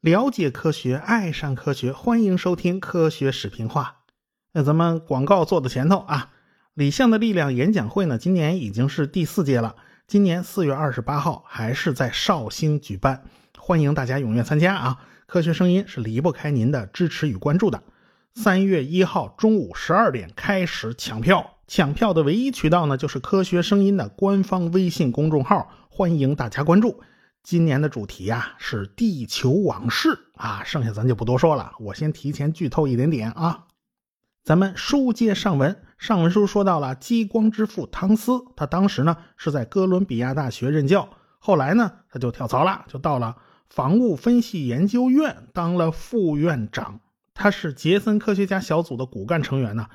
了解科学，爱上科学，欢迎收听《科学视频化》。那咱们广告做的前头啊，李相的力量演讲会呢，今年已经是第四届了。今年四月二十八号还是在绍兴举办，欢迎大家踊跃参加啊！科学声音是离不开您的支持与关注的。三月一号中午十二点开始抢票，抢票的唯一渠道呢，就是科学声音的官方微信公众号，欢迎大家关注。今年的主题呀是地球往事啊，剩下咱就不多说了，我先提前剧透一点点啊。咱们书接上文，上文书说到了激光之父汤斯，他当时呢是在哥伦比亚大学任教，后来呢他就跳槽了，就到了防务分析研究院当了副院长。他是杰森科学家小组的骨干成员呢。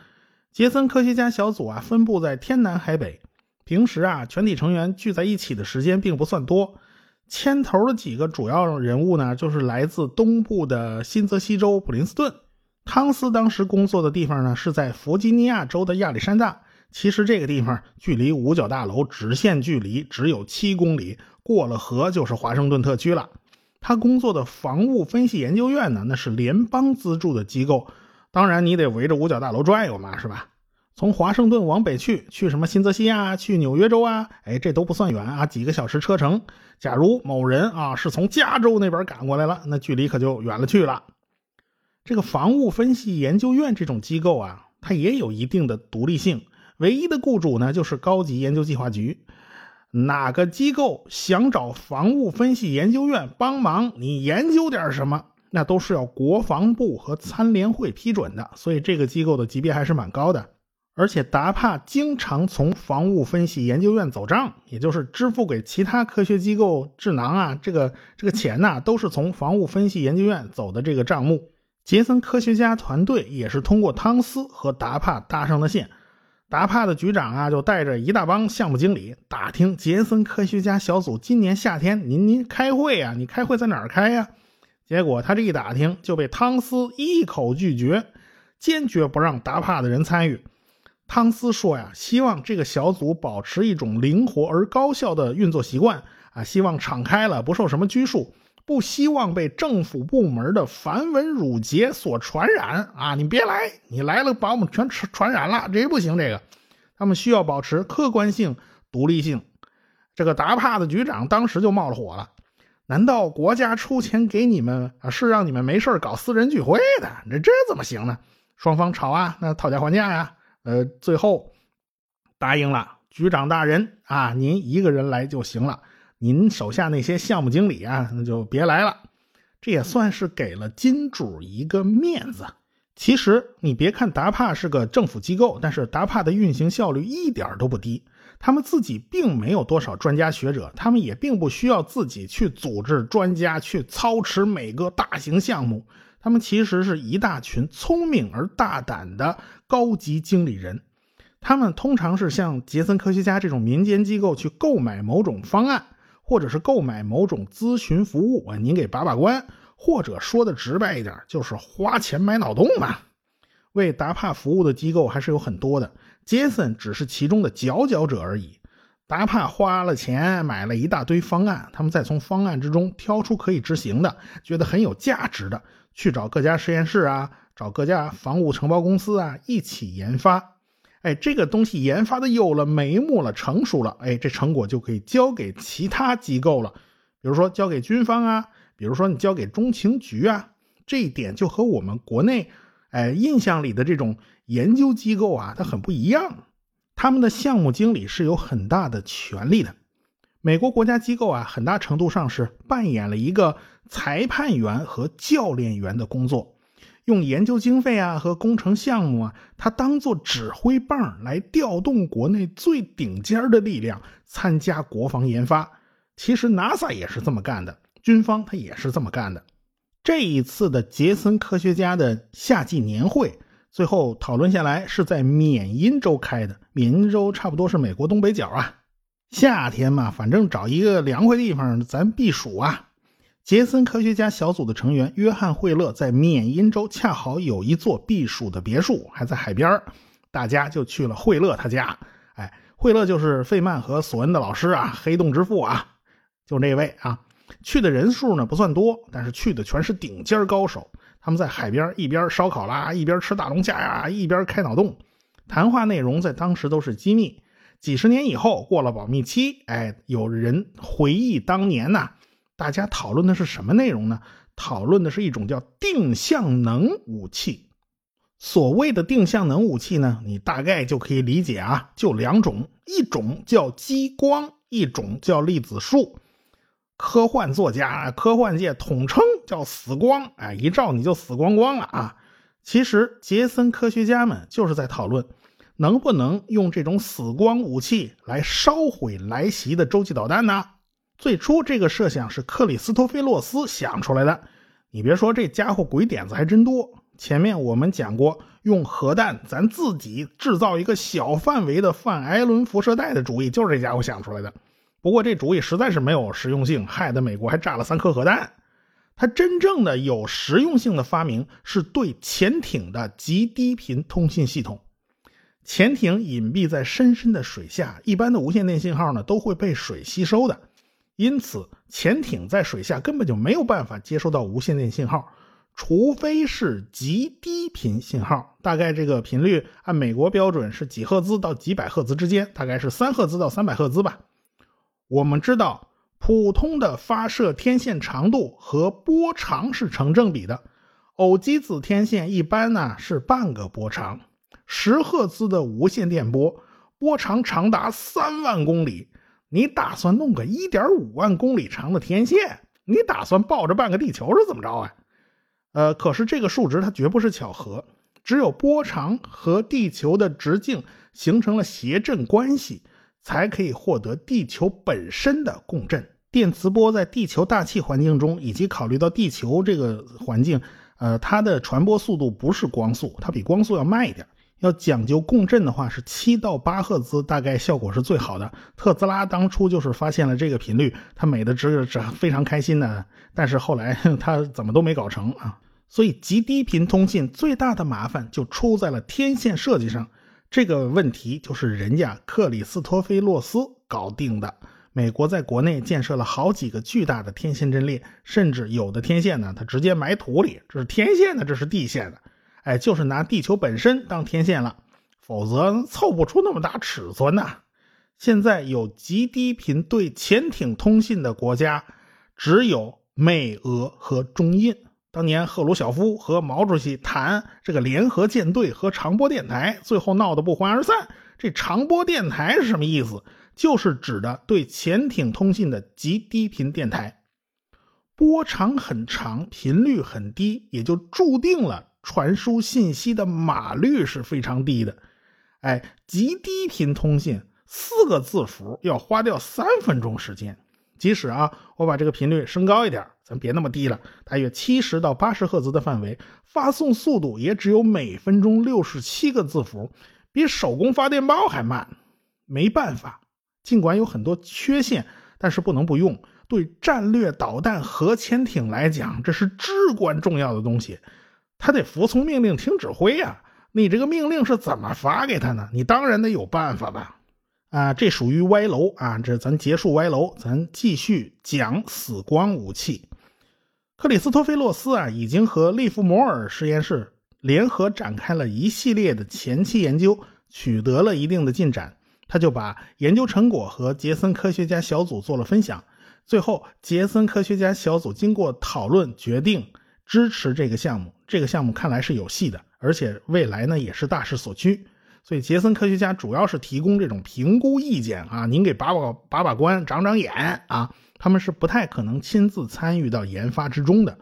杰森科学家小组啊分布在天南海北，平时啊全体成员聚在一起的时间并不算多。牵头的几个主要人物呢，就是来自东部的新泽西州普林斯顿。汤斯当时工作的地方呢，是在弗吉尼亚州的亚历山大。其实这个地方距离五角大楼直线距离只有七公里，过了河就是华盛顿特区了。他工作的防务分析研究院呢，那是联邦资助的机构，当然你得围着五角大楼转悠嘛，是吧？从华盛顿往北去，去什么新泽西啊，去纽约州啊，哎，这都不算远啊，几个小时车程。假如某人啊是从加州那边赶过来了，那距离可就远了去了。这个防务分析研究院这种机构啊，它也有一定的独立性，唯一的雇主呢就是高级研究计划局。哪个机构想找防务分析研究院帮忙，你研究点什么，那都是要国防部和参联会批准的，所以这个机构的级别还是蛮高的。而且达帕经常从防务分析研究院走账，也就是支付给其他科学机构智囊啊，这个这个钱呐，都是从防务分析研究院走的这个账目。杰森科学家团队也是通过汤斯和达帕搭上的线。达帕的局长啊，就带着一大帮项目经理打听杰森科学家小组今年夏天您您开会啊，你开会在哪儿开呀？结果他这一打听就被汤斯一口拒绝，坚决不让达帕的人参与。汤斯说呀，希望这个小组保持一种灵活而高效的运作习惯啊，希望敞开了，不受什么拘束，不希望被政府部门的繁文缛节所传染啊！你别来，你来了把我们全传传染了，这不行。这个，他们需要保持客观性、独立性。这个达帕的局长当时就冒了火了，难道国家出钱给你们啊，是让你们没事搞私人聚会的？这这怎么行呢？双方吵啊，那讨价还价呀。呃，最后答应了局长大人啊，您一个人来就行了，您手下那些项目经理啊，那就别来了。这也算是给了金主一个面子。其实你别看达帕是个政府机构，但是达帕的运行效率一点都不低。他们自己并没有多少专家学者，他们也并不需要自己去组织专家去操持每个大型项目。他们其实是一大群聪明而大胆的高级经理人，他们通常是向杰森科学家这种民间机构去购买某种方案，或者是购买某种咨询服务啊，您给把把关，或者说的直白一点，就是花钱买脑洞嘛。为达帕服务的机构还是有很多的，杰森只是其中的佼佼者而已。达帕花了钱买了一大堆方案，他们再从方案之中挑出可以执行的，觉得很有价值的。去找各家实验室啊，找各家防务承包公司啊，一起研发。哎，这个东西研发的有了眉目了，成熟了，哎，这成果就可以交给其他机构了。比如说交给军方啊，比如说你交给中情局啊，这一点就和我们国内哎印象里的这种研究机构啊，它很不一样。他们的项目经理是有很大的权力的。美国国家机构啊，很大程度上是扮演了一个裁判员和教练员的工作，用研究经费啊和工程项目啊，它当做指挥棒来调动国内最顶尖的力量参加国防研发。其实 NASA 也是这么干的，军方它也是这么干的。这一次的杰森科学家的夏季年会，最后讨论下来是在缅因州开的。缅因州差不多是美国东北角啊。夏天嘛，反正找一个凉快地方咱避暑啊。杰森科学家小组的成员约翰惠勒在缅因州恰好有一座避暑的别墅，还在海边大家就去了惠勒他家。哎，惠勒就是费曼和索恩的老师啊，黑洞之父啊，就那位啊。去的人数呢不算多，但是去的全是顶尖高手。他们在海边一边烧烤啦，一边吃大龙虾呀，一边开脑洞。谈话内容在当时都是机密。几十年以后，过了保密期，哎，有人回忆当年呐，大家讨论的是什么内容呢？讨论的是一种叫定向能武器。所谓的定向能武器呢，你大概就可以理解啊，就两种，一种叫激光，一种叫粒子束。科幻作家、科幻界统称叫“死光”，哎，一照你就死光光了啊！其实，杰森科学家们就是在讨论，能不能用这种死光武器来烧毁来袭的洲际导弹呢？最初，这个设想是克里斯托菲洛斯想出来的。你别说，这家伙鬼点子还真多。前面我们讲过，用核弹咱自己制造一个小范围的泛艾伦辐射带的主意，就是这家伙想出来的。不过这主意实在是没有实用性，害得美国还炸了三颗核弹。他真正的有实用性的发明是对潜艇的极低频通信系统。潜艇隐蔽在深深的水下，一般的无线电信号呢都会被水吸收的，因此潜艇在水下根本就没有办法接收到无线电信号，除非是极低频信号。大概这个频率按美国标准是几赫兹到几百赫兹之间，大概是三赫兹到三百赫兹吧。我们知道，普通的发射天线长度和波长是成正比的。偶极子天线一般呢是半个波长，十赫兹的无线电波波长长达三万公里。你打算弄个一点五万公里长的天线？你打算抱着半个地球是怎么着啊？呃，可是这个数值它绝不是巧合，只有波长和地球的直径形成了谐振关系。才可以获得地球本身的共振。电磁波在地球大气环境中，以及考虑到地球这个环境，呃，它的传播速度不是光速，它比光速要慢一点。要讲究共振的话，是七到八赫兹，大概效果是最好的。特斯拉当初就是发现了这个频率，他美的直直非常开心的。但是后来 他怎么都没搞成啊。所以极低频通信最大的麻烦就出在了天线设计上。这个问题就是人家克里斯托菲洛斯搞定的。美国在国内建设了好几个巨大的天线阵列，甚至有的天线呢，它直接埋土里，这是天线呢，这是地线的，哎，就是拿地球本身当天线了，否则凑不出那么大尺寸呐。现在有极低频对潜艇通信的国家，只有美、俄和中印。当年赫鲁晓夫和毛主席谈这个联合舰队和长波电台，最后闹得不欢而散。这长波电台是什么意思？就是指的对潜艇通信的极低频电台，波长很长，频率很低，也就注定了传输信息的码率是非常低的。哎，极低频通信四个字符要花掉三分钟时间。即使啊，我把这个频率升高一点，咱别那么低了，大约七十到八十赫兹的范围，发送速度也只有每分钟六十七个字符，比手工发电报还慢。没办法，尽管有很多缺陷，但是不能不用。对战略导弹核潜艇来讲，这是至关重要的东西，他得服从命令，听指挥呀。你这个命令是怎么发给他呢？你当然得有办法吧。啊，这属于歪楼啊！这咱结束歪楼，咱继续讲死光武器。克里斯托菲洛斯啊，已经和利弗摩尔实验室联合展开了一系列的前期研究，取得了一定的进展。他就把研究成果和杰森科学家小组做了分享。最后，杰森科学家小组经过讨论，决定支持这个项目。这个项目看来是有戏的，而且未来呢，也是大势所趋。所以，杰森科学家主要是提供这种评估意见啊，您给把把把把关、长长眼啊。他们是不太可能亲自参与到研发之中的，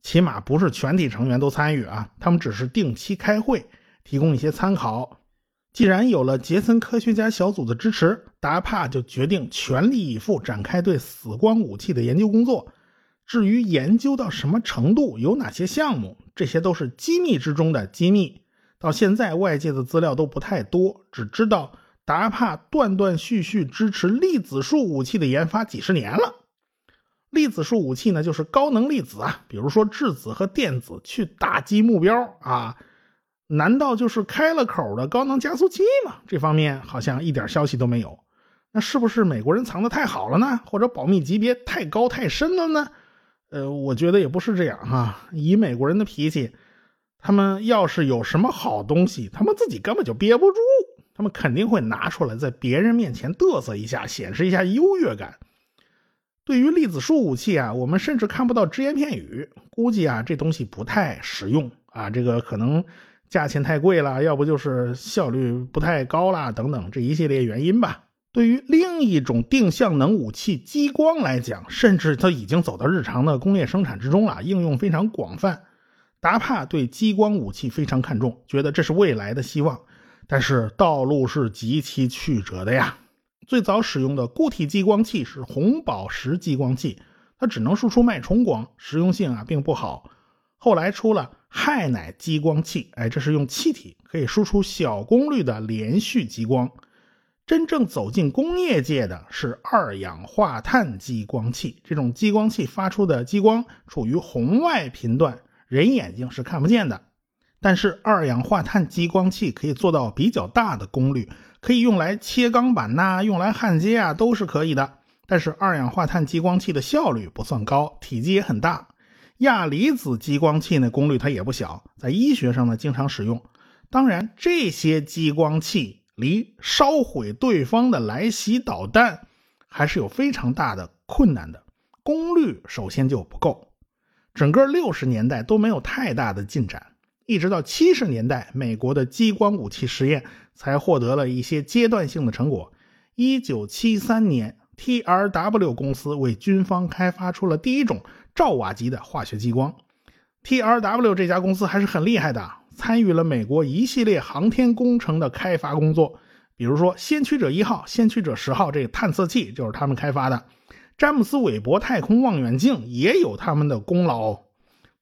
起码不是全体成员都参与啊。他们只是定期开会，提供一些参考。既然有了杰森科学家小组的支持，达帕就决定全力以赴展开对死光武器的研究工作。至于研究到什么程度，有哪些项目，这些都是机密之中的机密。到现在，外界的资料都不太多，只知道达帕断断续续支持粒子束武器的研发几十年了。粒子束武器呢，就是高能粒子啊，比如说质子和电子去打击目标啊。难道就是开了口的高能加速器吗？这方面好像一点消息都没有。那是不是美国人藏的太好了呢？或者保密级别太高太深了呢？呃，我觉得也不是这样哈。以美国人的脾气，他们要是有什么好东西，他们自己根本就憋不住，他们肯定会拿出来在别人面前嘚瑟一下，显示一下优越感。对于粒子束武器啊，我们甚至看不到只言片语，估计啊这东西不太实用啊，这个可能价钱太贵了，要不就是效率不太高啦，等等这一系列原因吧。对于另一种定向能武器激光来讲，甚至它已经走到日常的工业生产之中了，应用非常广泛。达帕对激光武器非常看重，觉得这是未来的希望，但是道路是极其曲折的呀。最早使用的固体激光器是红宝石激光器，它只能输出脉冲光，实用性啊并不好。后来出了氦氖激光器，哎，这是用气体可以输出小功率的连续激光。真正走进工业界的是二氧化碳激光器，这种激光器发出的激光处于红外频段，人眼睛是看不见的。但是二氧化碳激光器可以做到比较大的功率。可以用来切钢板呐，用来焊接啊，都是可以的。但是二氧化碳激光器的效率不算高，体积也很大。亚离子激光器呢，功率它也不小，在医学上呢经常使用。当然，这些激光器离烧毁对方的来袭导弹还是有非常大的困难的，功率首先就不够。整个六十年代都没有太大的进展。一直到七十年代，美国的激光武器实验才获得了一些阶段性的成果。一九七三年，TRW 公司为军方开发出了第一种兆瓦级的化学激光。TRW 这家公司还是很厉害的，参与了美国一系列航天工程的开发工作，比如说先驱者一号、先驱者十号这个探测器就是他们开发的，詹姆斯韦伯太空望远镜也有他们的功劳。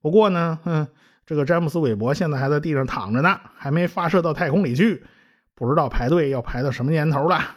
不过呢，嗯。这个詹姆斯·韦伯现在还在地上躺着呢，还没发射到太空里去，不知道排队要排到什么年头了。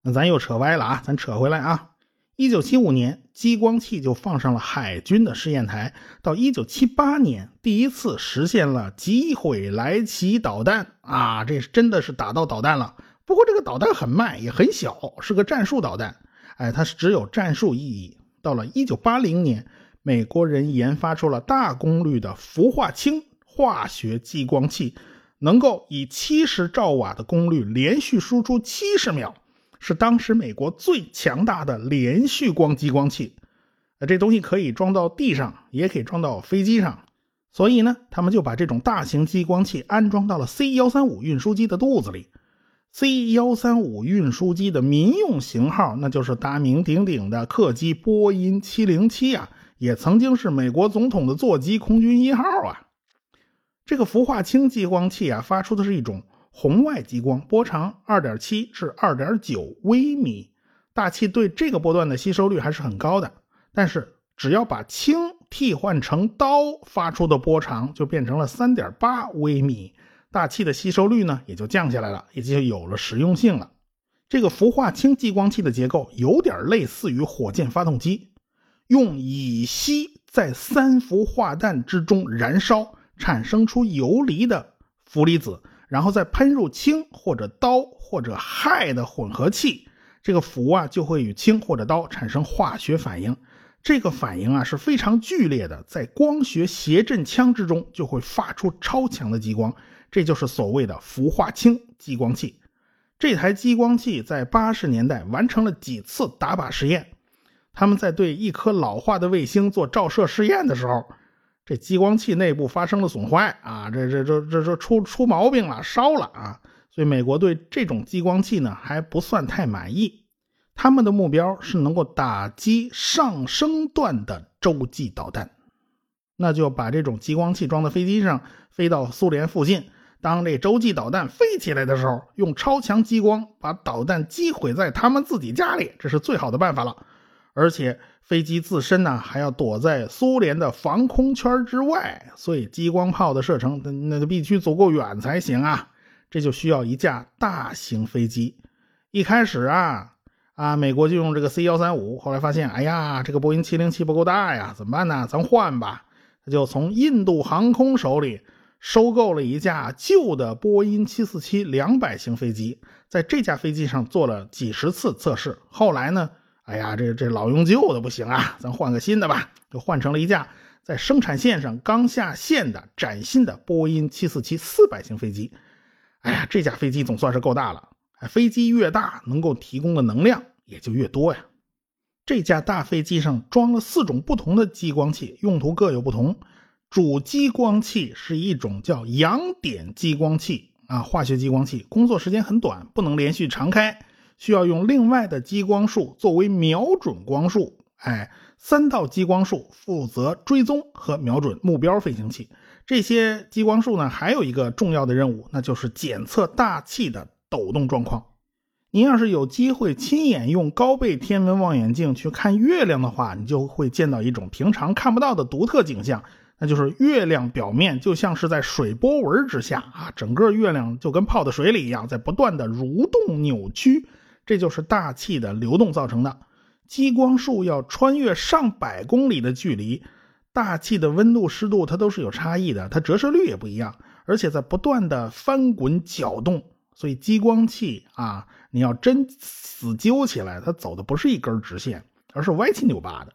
那咱又扯歪了啊，咱扯回来啊。一九七五年，激光器就放上了海军的试验台，到一九七八年，第一次实现了击毁来袭导弹啊，这是真的是打到导弹了。不过这个导弹很慢，也很小，是个战术导弹，哎，它是只有战术意义。到了一九八零年。美国人研发出了大功率的氟化氢化学激光器，能够以七十兆瓦的功率连续输出七十秒，是当时美国最强大的连续光激光器。这东西可以装到地上，也可以装到飞机上，所以呢，他们就把这种大型激光器安装到了 C 幺三五运输机的肚子里。C 幺三五运输机的民用型号，那就是大名鼎鼎的客机波音七零七啊。也曾经是美国总统的座机，空军一号啊。这个氟化氢激光器啊，发出的是一种红外激光，波长二点七至二点九微米，大气对这个波段的吸收率还是很高的。但是只要把氢替换成氘，发出的波长就变成了三点八微米，大气的吸收率呢也就降下来了，也就有了实用性了。这个氟化氢激光器的结构有点类似于火箭发动机。用乙烯在三氟化氮之中燃烧，产生出游离的氟离子，然后再喷入氢或者氘或者氦的混合气，这个氟啊就会与氢或者氘产生化学反应。这个反应啊是非常剧烈的，在光学谐振腔之中就会发出超强的激光，这就是所谓的氟化氢激光器。这台激光器在八十年代完成了几次打靶实验。他们在对一颗老化的卫星做照射试验的时候，这激光器内部发生了损坏啊，这这这这这出出毛病了，烧了啊！所以美国对这种激光器呢还不算太满意。他们的目标是能够打击上升段的洲际导弹，那就把这种激光器装在飞机上，飞到苏联附近。当这洲际导弹飞起来的时候，用超强激光把导弹击毁在他们自己家里，这是最好的办法了。而且飞机自身呢，还要躲在苏联的防空圈之外，所以激光炮的射程那个必须足够远才行啊。这就需要一架大型飞机。一开始啊啊，美国就用这个 C 幺三五，后来发现，哎呀，这个波音七零七不够大呀，怎么办呢？咱换吧。他就从印度航空手里收购了一架旧的波音747两百型飞机，在这架飞机上做了几十次测试。后来呢，哎呀，这这老用旧的不行啊，咱换个新的吧，就换成了一架在生产线上刚下线的崭新的波音747四百型飞机。哎呀，这架飞机总算是够大了。飞机越大，能够提供的能量也就越多呀。这架大飞机上装了四种不同的激光器，用途各有不同。主激光器是一种叫阳点激光器啊，化学激光器，工作时间很短，不能连续常开，需要用另外的激光束作为瞄准光束。哎，三道激光束负责追踪和瞄准目标飞行器。这些激光束呢，还有一个重要的任务，那就是检测大气的抖动状况。您要是有机会亲眼用高倍天文望远镜去看月亮的话，你就会见到一种平常看不到的独特景象。那就是月亮表面就像是在水波纹之下啊，整个月亮就跟泡在水里一样，在不断的蠕动扭曲，这就是大气的流动造成的。激光束要穿越上百公里的距离，大气的温度、湿度它都是有差异的，它折射率也不一样，而且在不断的翻滚搅动，所以激光器啊，你要真死揪起来，它走的不是一根直线，而是歪七扭八的。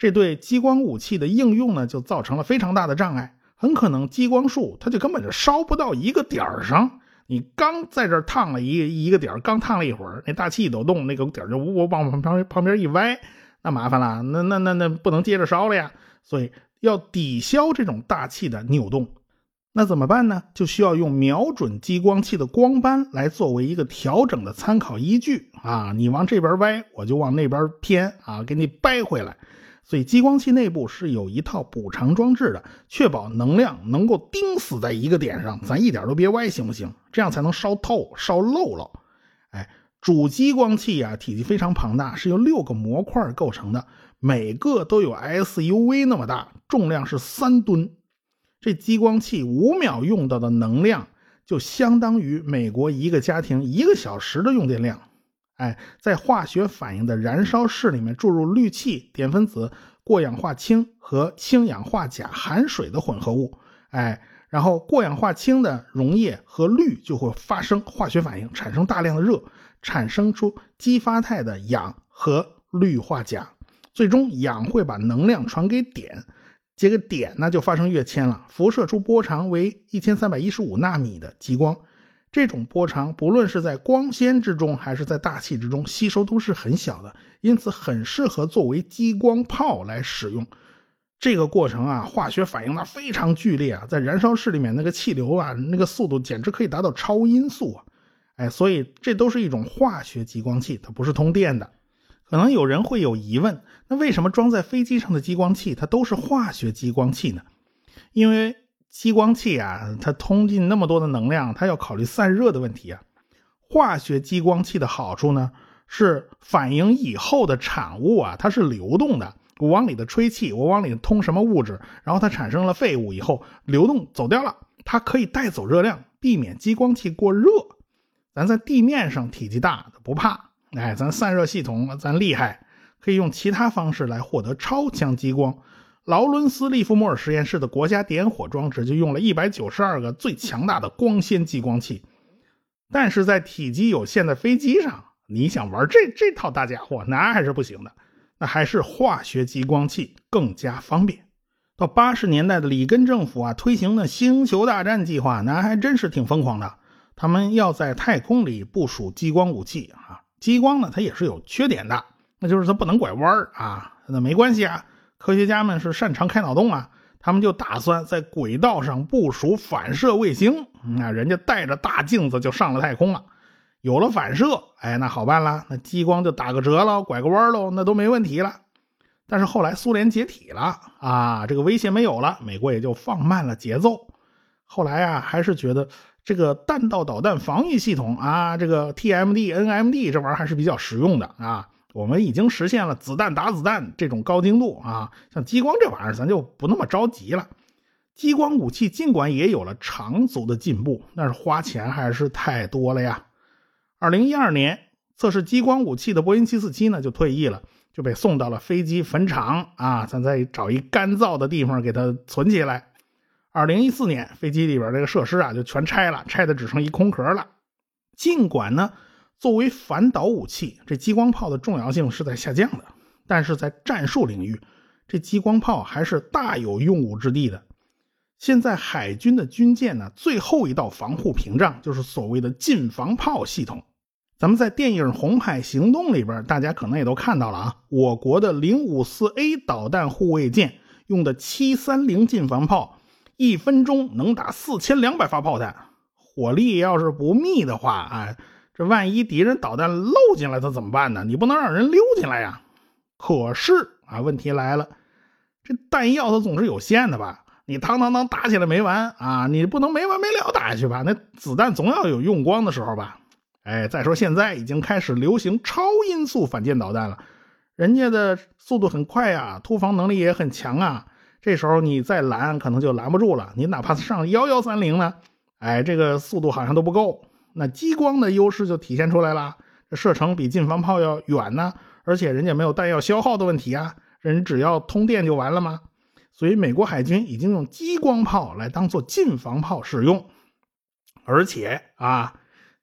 这对激光武器的应用呢，就造成了非常大的障碍。很可能激光束它就根本就烧不到一个点儿上。你刚在这儿烫了一一个点儿，刚烫了一会儿，那大气一抖动，那个点儿就呜呜往旁边旁边一歪，那麻烦了，那那那那不能接着烧了呀。所以要抵消这种大气的扭动，那怎么办呢？就需要用瞄准激光器的光斑来作为一个调整的参考依据啊。你往这边歪，我就往那边偏啊，给你掰回来。所以激光器内部是有一套补偿装置的，确保能量能够钉死在一个点上，咱一点都别歪，行不行？这样才能烧透、烧漏了。哎，主激光器啊，体积非常庞大，是由六个模块构成的，每个都有 SUV 那么大，重量是三吨。这激光器五秒用到的能量，就相当于美国一个家庭一个小时的用电量。哎，在化学反应的燃烧室里面注入氯气、碘分子、过氧化氢和氢氧化钾含水的混合物，哎，然后过氧化氢的溶液和氯就会发生化学反应，产生大量的热，产生出激发态的氧和氯化钾，最终氧会把能量传给碘，这个碘呢就发生跃迁了，辐射出波长为一千三百一十五纳米的激光。这种波长，不论是在光纤之中还是在大气之中，吸收都是很小的，因此很适合作为激光炮来使用。这个过程啊，化学反应那非常剧烈啊，在燃烧室里面那个气流啊，那个速度简直可以达到超音速啊！哎，所以这都是一种化学激光器，它不是通电的。可能有人会有疑问，那为什么装在飞机上的激光器它都是化学激光器呢？因为。激光器啊，它通进那么多的能量，它要考虑散热的问题啊。化学激光器的好处呢，是反应以后的产物啊，它是流动的。我往里头吹气，我往里通什么物质，然后它产生了废物以后流动走掉了，它可以带走热量，避免激光器过热。咱在地面上体积大不怕，哎，咱散热系统咱厉害，可以用其他方式来获得超强激光。劳伦斯利弗莫尔实验室的国家点火装置就用了一百九十二个最强大的光纤激光器，但是在体积有限的飞机上，你想玩这这套大家伙，那还是不行的。那还是化学激光器更加方便。到八十年代的里根政府啊，推行的星球大战计划，那还真是挺疯狂的。他们要在太空里部署激光武器啊，激光呢，它也是有缺点的，那就是它不能拐弯啊。那没关系啊。科学家们是擅长开脑洞啊，他们就打算在轨道上部署反射卫星。那人家带着大镜子就上了太空了，有了反射，哎，那好办了，那激光就打个折了，拐个弯喽，那都没问题了。但是后来苏联解体了啊，这个威胁没有了，美国也就放慢了节奏。后来啊，还是觉得这个弹道导弹防御系统啊，这个 TMD、NMD 这玩意儿还是比较实用的啊。我们已经实现了子弹打子弹这种高精度啊，像激光这玩意儿，咱就不那么着急了。激光武器尽管也有了长足的进步，但是花钱还是太多了呀。二零一二年，测试激光武器的波音七四七呢就退役了，就被送到了飞机坟场啊，咱再找一干燥的地方给它存起来。二零一四年，飞机里边这个设施啊就全拆了，拆的只剩一空壳了。尽管呢，作为反导武器，这激光炮的重要性是在下降的，但是在战术领域，这激光炮还是大有用武之地的。现在海军的军舰呢，最后一道防护屏障就是所谓的近防炮系统。咱们在电影《红海行动》里边，大家可能也都看到了啊，我国的零五四 A 导弹护卫舰用的七三零近防炮，一分钟能打四千两百发炮弹，火力要是不密的话，哎，这万一敌人导弹漏进来，他怎么办呢？你不能让人溜进来呀。可是啊，问题来了，这弹药它总是有限的吧？你当当当打起来没完啊！你不能没完没了打下去吧？那子弹总要有用光的时候吧？哎，再说现在已经开始流行超音速反舰导弹了，人家的速度很快呀，突防能力也很强啊。这时候你再拦，可能就拦不住了。你哪怕上幺幺三零呢？哎，这个速度好像都不够。那激光的优势就体现出来了，这射程比近防炮要远呢，而且人家没有弹药消耗的问题啊，人只要通电就完了吗？所以，美国海军已经用激光炮来当做近防炮使用，而且啊，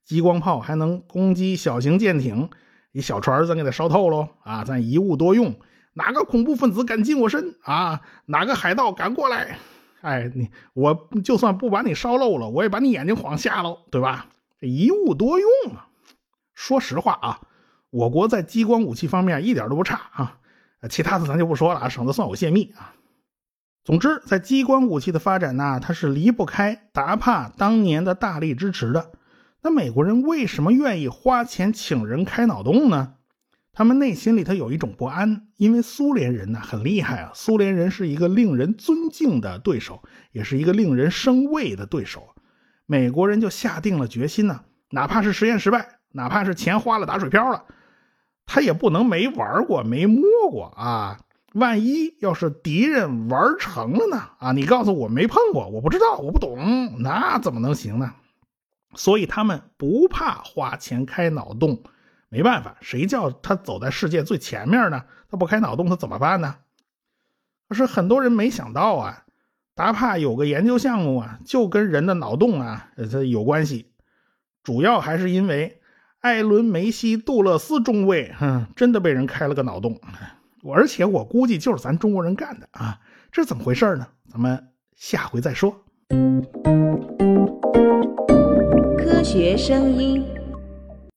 激光炮还能攻击小型舰艇，一小船咱给它烧透喽啊！咱一物多用，哪个恐怖分子敢近我身啊？哪个海盗敢过来？哎，你我就算不把你烧漏了，我也把你眼睛晃瞎喽，对吧？这一物多用啊！说实话啊，我国在激光武器方面一点都不差啊，其他的咱就不说了啊，省得算我泄密啊。总之，在激光武器的发展呢，它是离不开达帕当年的大力支持的。那美国人为什么愿意花钱请人开脑洞呢？他们内心里头有一种不安，因为苏联人呢很厉害啊，苏联人是一个令人尊敬的对手，也是一个令人生畏的对手。美国人就下定了决心呢，哪怕是实验失败，哪怕是钱花了打水漂了，他也不能没玩过、没摸过啊。万一要是敌人玩成了呢？啊，你告诉我没碰过，我不知道，我不懂，那怎么能行呢？所以他们不怕花钱开脑洞，没办法，谁叫他走在世界最前面呢？他不开脑洞，他怎么办呢？可是很多人没想到啊，达帕有个研究项目啊，就跟人的脑洞啊，它有关系，主要还是因为艾伦梅西杜勒斯中尉，哼，真的被人开了个脑洞。而且我估计就是咱中国人干的啊，这怎么回事呢？咱们下回再说。科学声音。